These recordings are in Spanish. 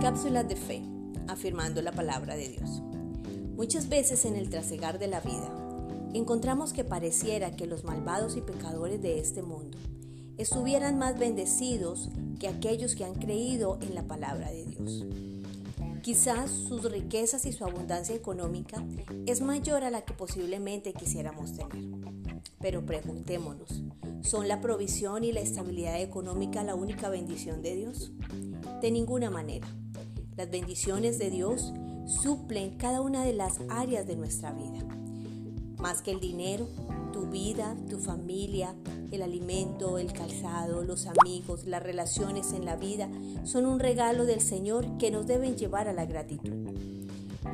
Cápsulas de fe, afirmando la palabra de Dios. Muchas veces en el trasegar de la vida encontramos que pareciera que los malvados y pecadores de este mundo estuvieran más bendecidos que aquellos que han creído en la palabra de Dios. Quizás sus riquezas y su abundancia económica es mayor a la que posiblemente quisiéramos tener. Pero preguntémonos, ¿son la provisión y la estabilidad económica la única bendición de Dios? De ninguna manera. Las bendiciones de Dios suplen cada una de las áreas de nuestra vida. Más que el dinero, tu vida, tu familia, el alimento, el calzado, los amigos, las relaciones en la vida son un regalo del Señor que nos deben llevar a la gratitud.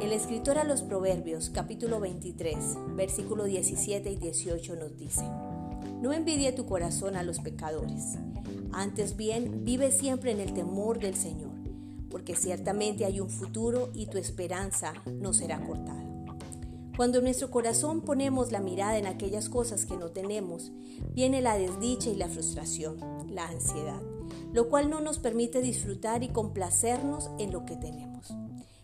El escritor a los Proverbios capítulo 23, versículo 17 y 18 nos dice, No envidie tu corazón a los pecadores, antes bien vive siempre en el temor del Señor, porque ciertamente hay un futuro y tu esperanza no será cortada. Cuando en nuestro corazón ponemos la mirada en aquellas cosas que no tenemos, viene la desdicha y la frustración, la ansiedad, lo cual no nos permite disfrutar y complacernos en lo que tenemos.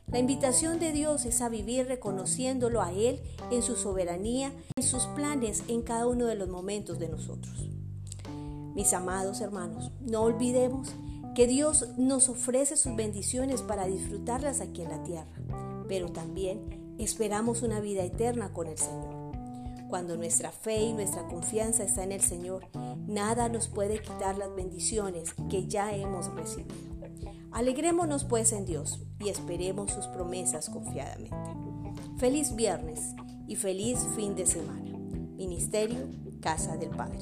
La invitación de Dios es a vivir reconociéndolo a Él en su soberanía, en sus planes en cada uno de los momentos de nosotros. Mis amados hermanos, no olvidemos que Dios nos ofrece sus bendiciones para disfrutarlas aquí en la tierra, pero también esperamos una vida eterna con el Señor. Cuando nuestra fe y nuestra confianza está en el Señor, nada nos puede quitar las bendiciones que ya hemos recibido. Alegrémonos pues en Dios y esperemos sus promesas confiadamente. Feliz viernes y feliz fin de semana. Ministerio Casa del Padre.